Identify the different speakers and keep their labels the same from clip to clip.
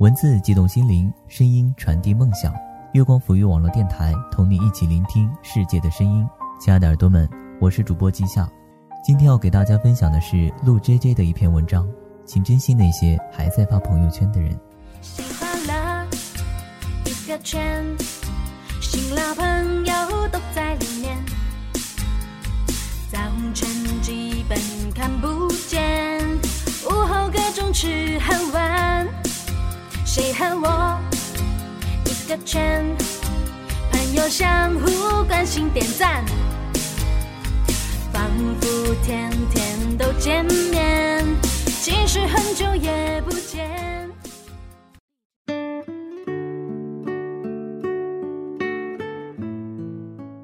Speaker 1: 文字激动心灵，声音传递梦想。月光抚育网络电台，同你一起聆听世界的声音。亲爱的耳朵们，我是主播季夏。今天要给大家分享的是陆 J J 的一篇文章，请珍惜那些还在发朋友圈的人。
Speaker 2: 喜欢了一个圈，新老朋友都在里面，早晨基本看不见，午后各种吃喝玩。谁和我一个圈？朋友相互关心点赞，仿佛天天都见面，其实很久也不见。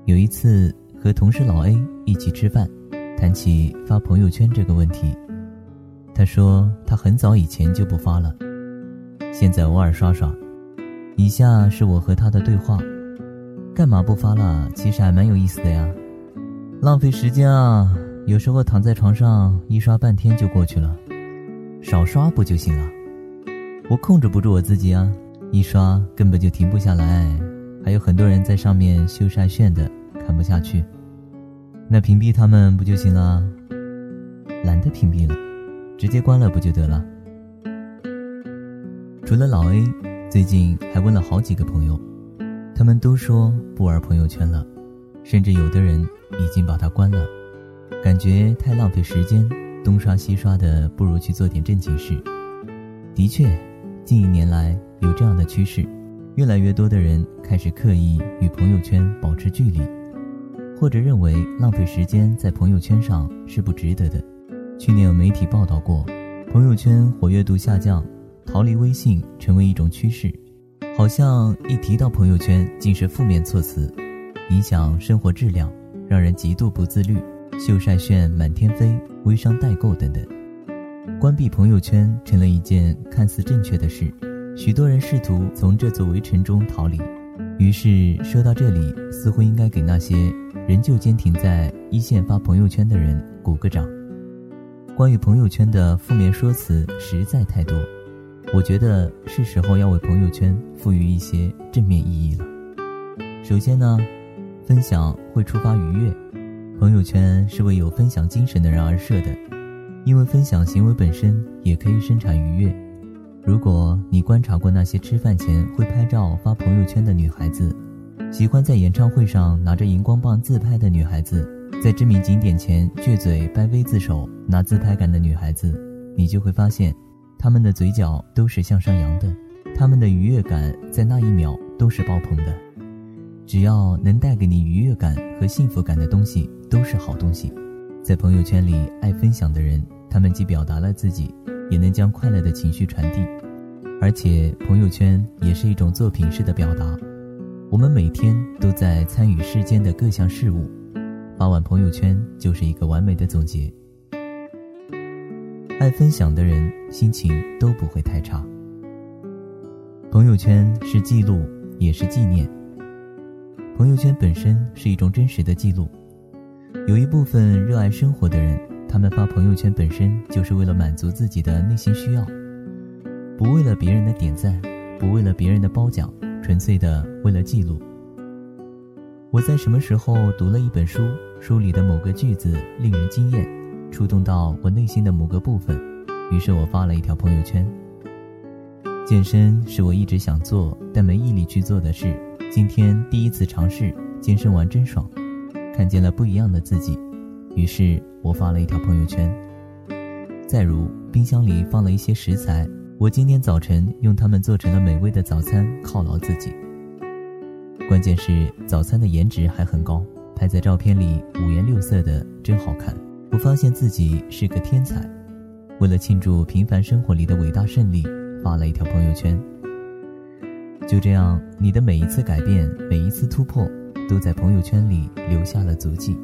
Speaker 1: 有一次和同事老 A 一起吃饭，谈起发朋友圈这个问题，他说他很早以前就不发了，现在偶尔刷刷。以下是我和他的对话：干嘛不发了？其实还蛮有意思的呀，浪费时间啊！有时候躺在床上一刷半天就过去了，少刷不就行了？我控制不住我自己啊，一刷根本就停不下来，还有很多人在上面秀晒炫的。看不下去，那屏蔽他们不就行了？懒得屏蔽了，直接关了不就得了？除了老 A，最近还问了好几个朋友，他们都说不玩朋友圈了，甚至有的人已经把它关了，感觉太浪费时间，东刷西刷的，不如去做点正经事。的确，近一年来有这样的趋势，越来越多的人开始刻意与朋友圈保持距离。或者认为浪费时间在朋友圈上是不值得的。去年有媒体报道过，朋友圈活跃度下降，逃离微信成为一种趋势。好像一提到朋友圈，尽是负面措辞，影响生活质量，让人极度不自律，秀晒炫满天飞，微商代购等等。关闭朋友圈成了一件看似正确的事，许多人试图从这座围城中逃离。于是说到这里，似乎应该给那些。仍旧坚挺在一线发朋友圈的人鼓个掌。关于朋友圈的负面说辞实在太多，我觉得是时候要为朋友圈赋予一些正面意义了。首先呢，分享会触发愉悦，朋友圈是为有分享精神的人而设的，因为分享行为本身也可以生产愉悦。如果你观察过那些吃饭前会拍照发朋友圈的女孩子。喜欢在演唱会上拿着荧光棒自拍的女孩子，在知名景点前撅嘴掰 V 字手拿自拍杆的女孩子，你就会发现，他们的嘴角都是向上扬的，他们的愉悦感在那一秒都是爆棚的。只要能带给你愉悦感和幸福感的东西，都是好东西。在朋友圈里爱分享的人，他们既表达了自己，也能将快乐的情绪传递，而且朋友圈也是一种作品式的表达。我们每天都在参与世间的各项事物，发完朋友圈就是一个完美的总结。爱分享的人心情都不会太差。朋友圈是记录，也是纪念。朋友圈本身是一种真实的记录。有一部分热爱生活的人，他们发朋友圈本身就是为了满足自己的内心需要，不为了别人的点赞，不为了别人的褒奖。纯粹的为了记录。我在什么时候读了一本书，书里的某个句子令人惊艳，触动到我内心的某个部分，于是我发了一条朋友圈。健身是我一直想做但没毅力去做的事，今天第一次尝试，健身完真爽，看见了不一样的自己，于是我发了一条朋友圈。再如，冰箱里放了一些食材。我今天早晨用它们做成了美味的早餐，犒劳自己。关键是早餐的颜值还很高，拍在照片里五颜六色的，真好看。我发现自己是个天才。为了庆祝平凡生活里的伟大胜利，发了一条朋友圈。就这样，你的每一次改变，每一次突破，都在朋友圈里留下了足迹。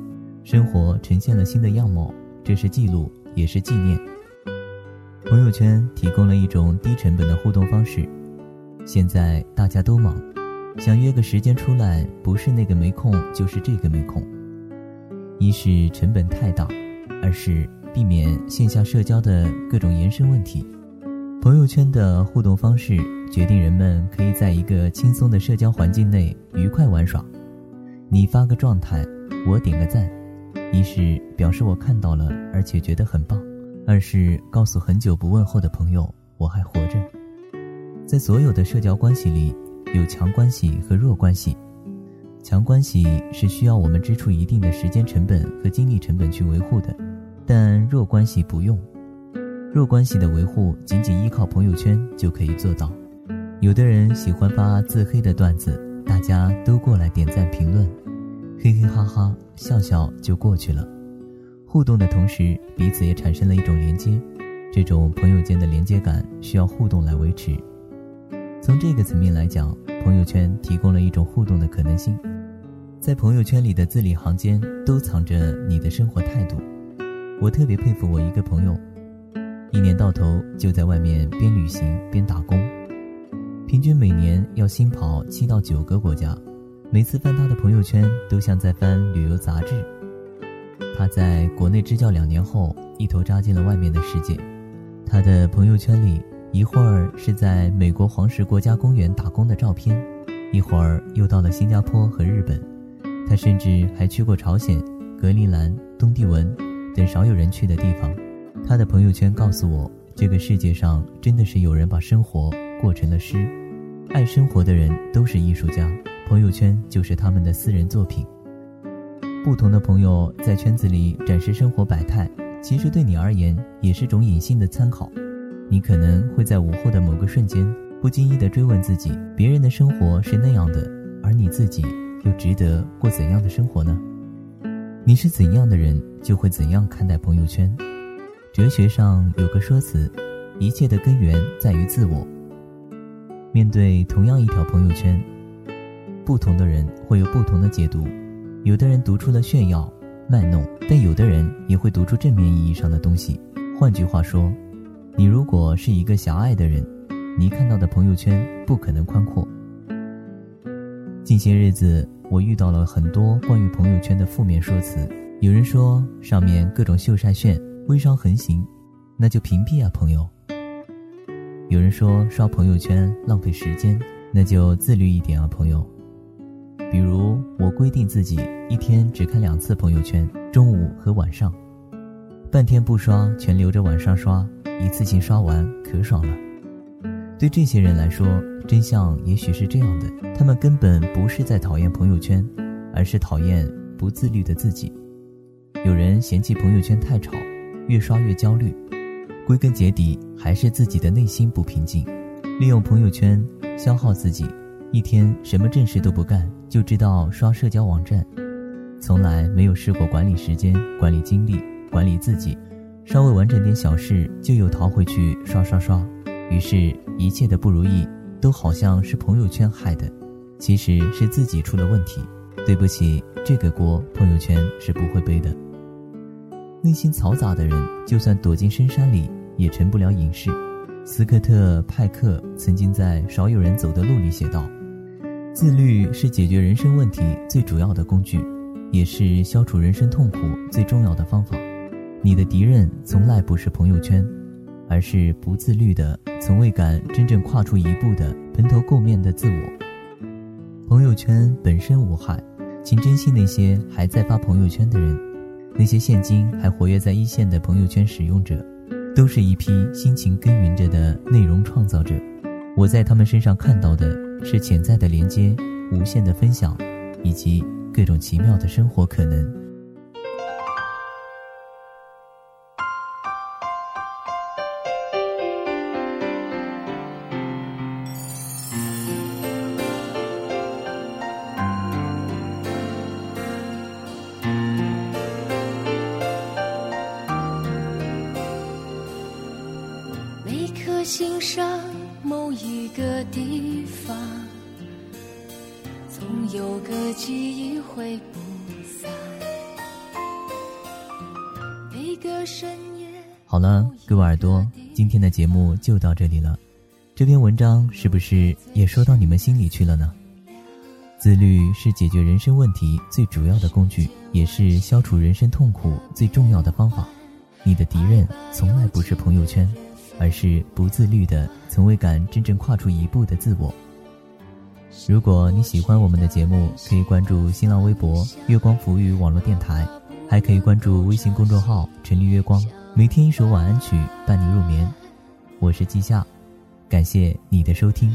Speaker 1: 生活呈现了新的样貌，这是记录，也是纪念。朋友圈提供了一种低成本的互动方式。现在大家都忙，想约个时间出来，不是那个没空，就是这个没空。一是成本太大，二是避免线下社交的各种延伸问题。朋友圈的互动方式决定人们可以在一个轻松的社交环境内愉快玩耍。你发个状态，我点个赞，一是表示我看到了，而且觉得很棒；二是告诉很久不问候的朋友我还活着。在所有的社交关系里，有强关系和弱关系。强关系是需要我们支出一定的时间成本和精力成本去维护的，但弱关系不用。弱关系的维护仅仅依靠朋友圈就可以做到。有的人喜欢发自黑的段子，大家都过来点赞评论，嘿嘿哈哈笑笑就过去了。互动的同时，彼此也产生了一种连接，这种朋友间的连接感需要互动来维持。从这个层面来讲，朋友圈提供了一种互动的可能性。在朋友圈里的字里行间都藏着你的生活态度。我特别佩服我一个朋友，一年到头就在外面边旅行边打工，平均每年要新跑七到九个国家。每次翻他的朋友圈，都像在翻旅游杂志。他在国内支教两年后，一头扎进了外面的世界。他的朋友圈里。一会儿是在美国黄石国家公园打工的照片，一会儿又到了新加坡和日本，他甚至还去过朝鲜、格陵兰、东帝汶等少有人去的地方。他的朋友圈告诉我，这个世界上真的是有人把生活过成了诗。爱生活的人都是艺术家，朋友圈就是他们的私人作品。不同的朋友在圈子里展示生活百态，其实对你而言也是种隐性的参考。你可能会在午后的某个瞬间，不经意地追问自己：别人的生活是那样的，而你自己又值得过怎样的生活呢？你是怎样的人，就会怎样看待朋友圈。哲学上有个说辞：一切的根源在于自我。面对同样一条朋友圈，不同的人会有不同的解读。有的人读出了炫耀、卖弄，但有的人也会读出正面意义上的东西。换句话说。你如果是一个狭隘的人，你看到的朋友圈不可能宽阔。近些日子，我遇到了很多关于朋友圈的负面说辞。有人说上面各种秀晒炫，微商横行，那就屏蔽啊，朋友。有人说刷朋友圈浪费时间，那就自律一点啊，朋友。比如我规定自己一天只看两次朋友圈，中午和晚上，半天不刷，全留着晚上刷。一次性刷完可爽了。对这些人来说，真相也许是这样的：他们根本不是在讨厌朋友圈，而是讨厌不自律的自己。有人嫌弃朋友圈太吵，越刷越焦虑，归根结底还是自己的内心不平静。利用朋友圈消耗自己，一天什么正事都不干，就知道刷社交网站，从来没有试过管理时间、管理精力、管理自己。稍微完成点小事，就又逃回去刷刷刷，于是，一切的不如意都好像是朋友圈害的，其实是自己出了问题。对不起，这个锅朋友圈是不会背的。内心嘈杂的人，就算躲进深山里，也成不了隐士。斯科特·派克曾经在《少有人走的路》里写道：“自律是解决人生问题最主要的工具，也是消除人生痛苦最重要的方法。”你的敌人从来不是朋友圈，而是不自律的、从未敢真正跨出一步的蓬头垢面的自我。朋友圈本身无害，请珍惜那些还在发朋友圈的人，那些现今还活跃在一线的朋友圈使用者，都是一批辛勤耕耘着的内容创造者。我在他们身上看到的是潜在的连接、无限的分享，以及各种奇妙的生活可能。
Speaker 2: 心上某一个地方，总有个记忆会不散。每个深夜。
Speaker 1: 好了，各位耳朵，今天的节目就到这里了。这篇文章是不是也说到你们心里去了呢？自律是解决人生问题最主要的工具，也是消除人生痛苦最重要的方法。你的敌人从来不是朋友圈。而是不自律的、从未敢真正跨出一步的自我。如果你喜欢我们的节目，可以关注新浪微博“月光浮语网络电台”，还可以关注微信公众号“陈立月光”，每天一首晚安曲伴你入眠。我是季夏，感谢你的收听。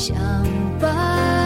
Speaker 2: 相伴。